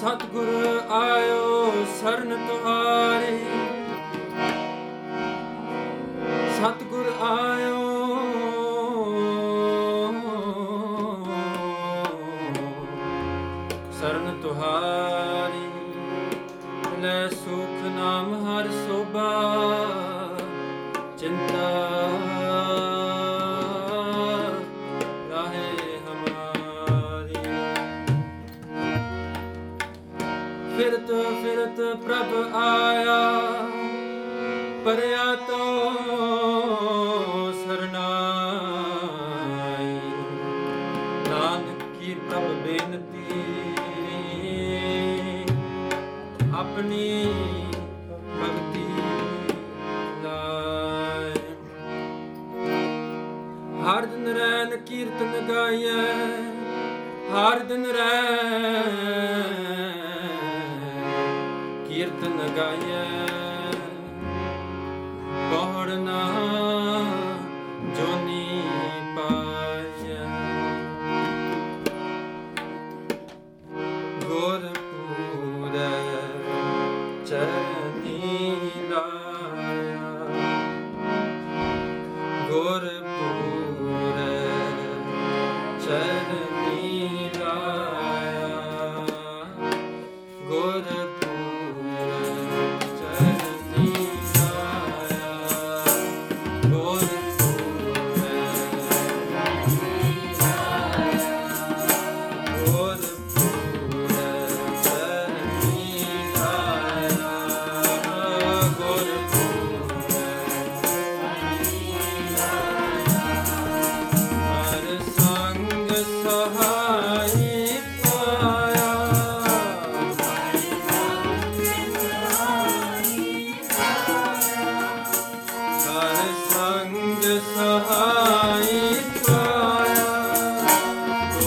ਸਤਗੁਰ ਆਇਓ ਸਰਨ ਤੁਹਾਰੀ। ਸਤਗੁਰ ਆਇਓ ਕਿਰਤ ਪ੍ਰਭ ਆਇਆ, ਪਰਿਆ ਤੋ ਸਰਨਾਈ। ਨਾਨਕ ਕੀ ਪ੍ਰਭ ਬੇਨਤੀ, ਆਪਣੀ ਭਗਤੀ ਲਾਇ। ਹਰ ਦਿਨ ਰੈਨ ਕੀਰਤਨ ਗਾਈਐ, ਹਰ ਦਿਨ ਰੈਨ Gayen Bahar Nahar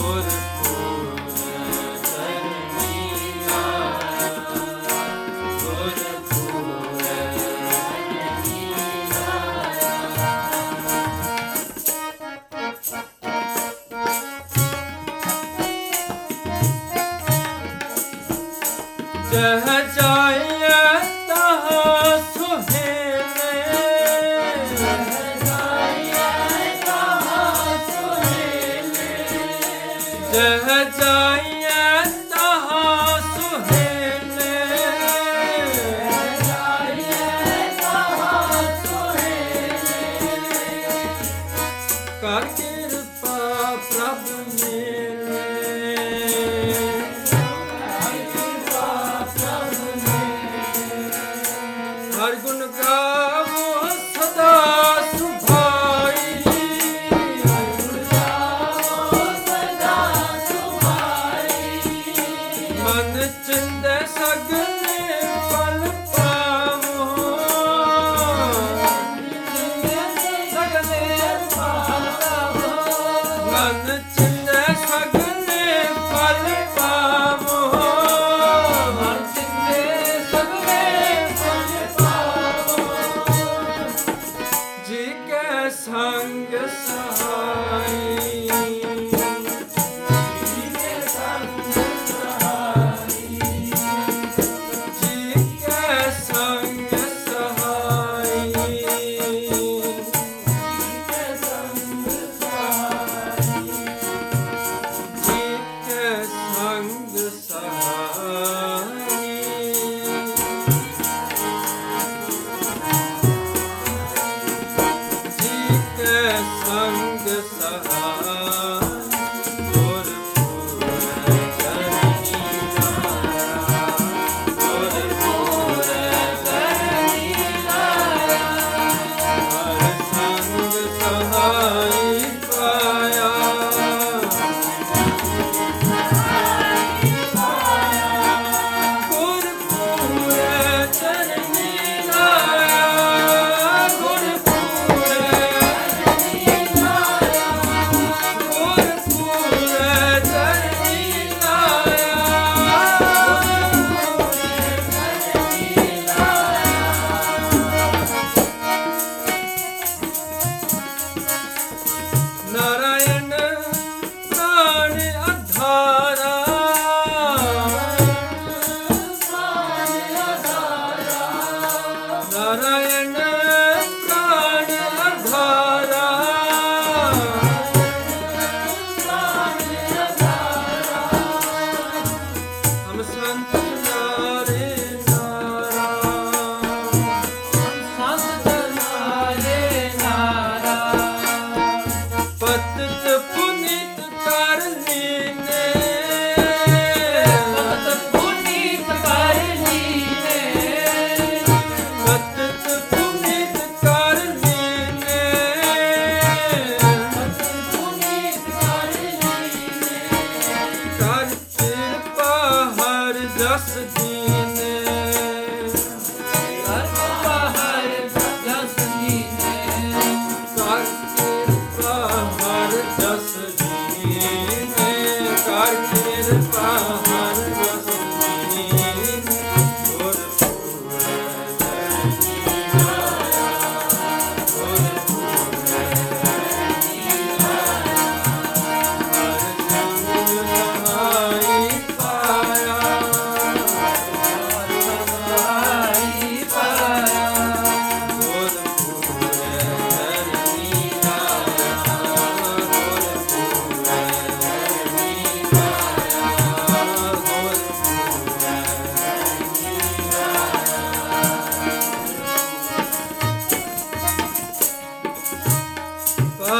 would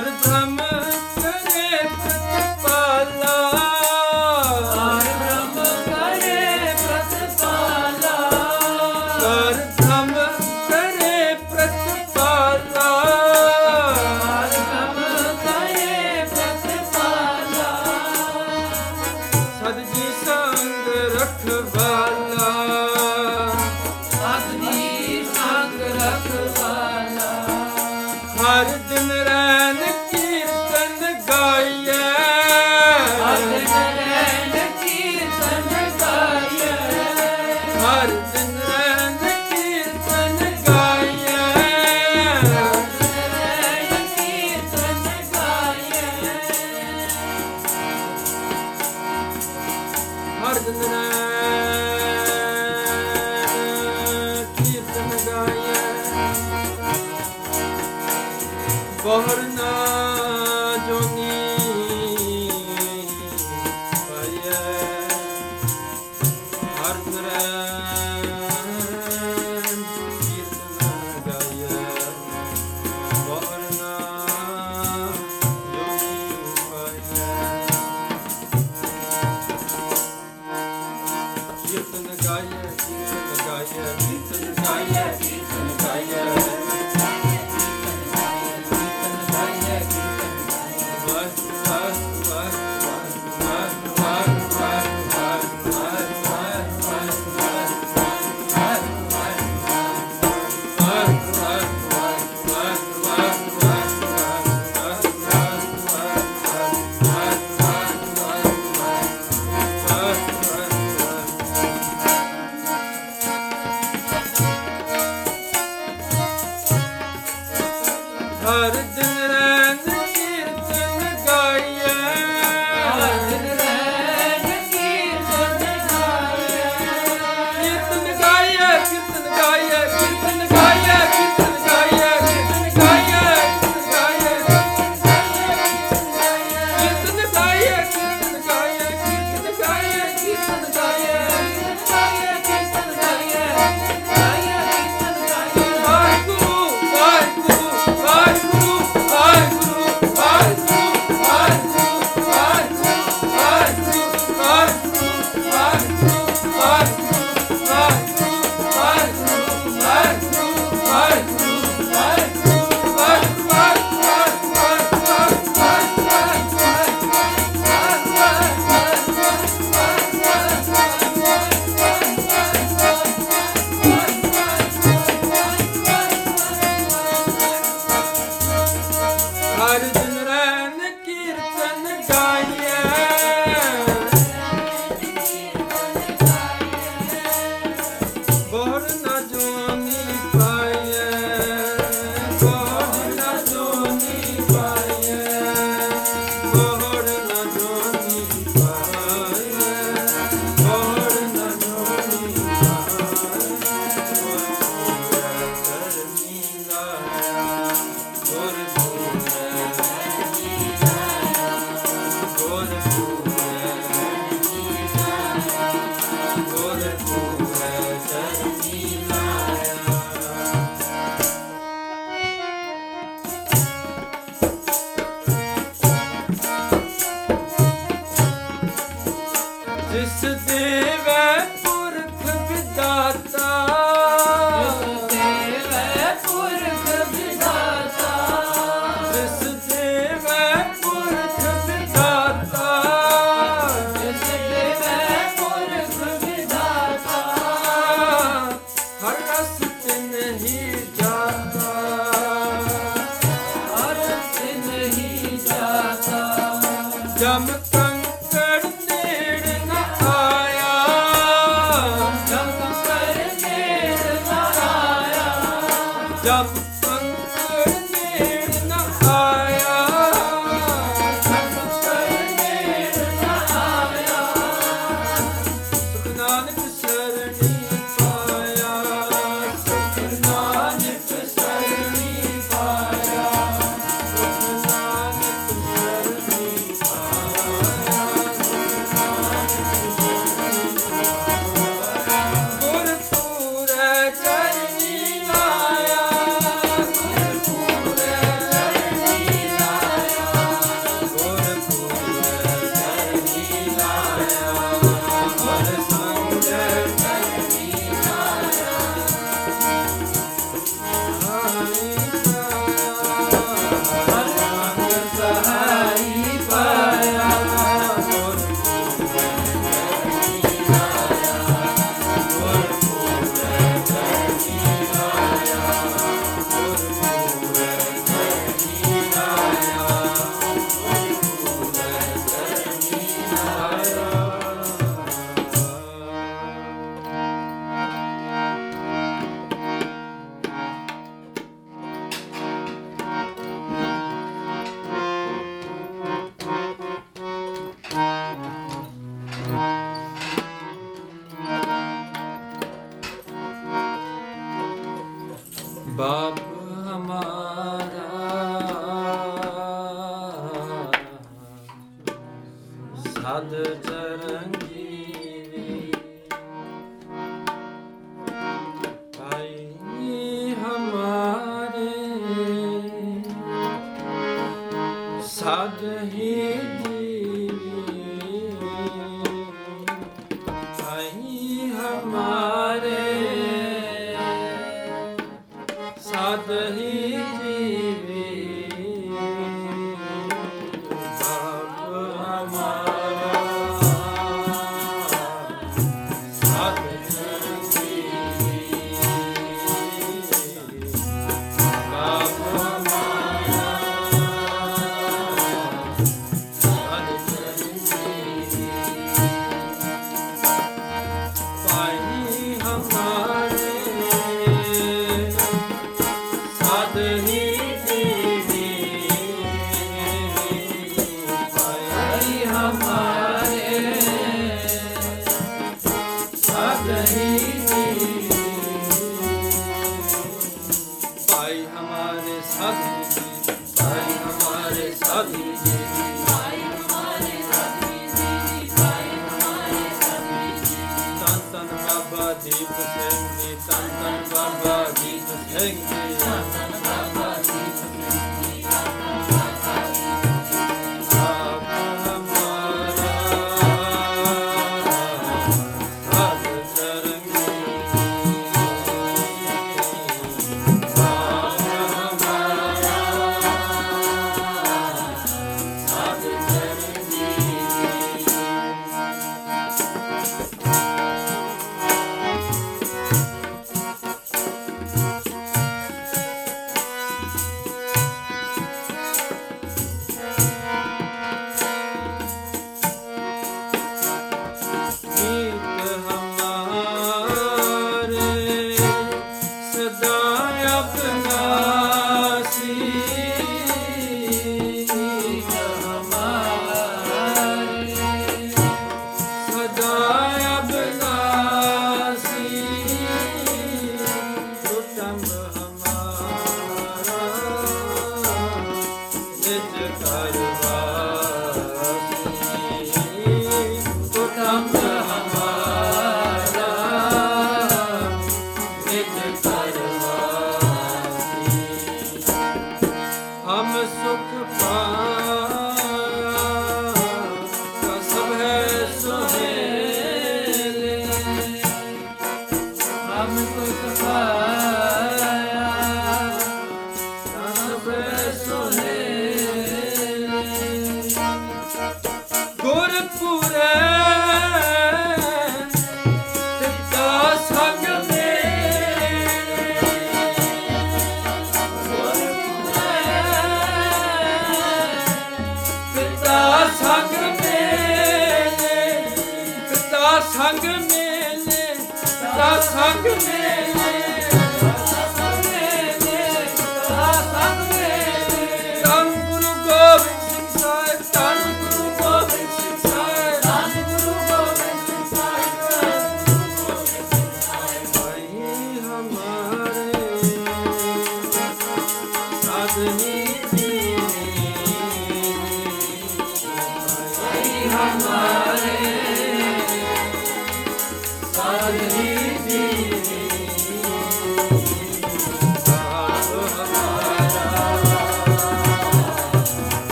ਧਰਮ vardır. Can हमारे साधु जी हरि हमारे साधु जी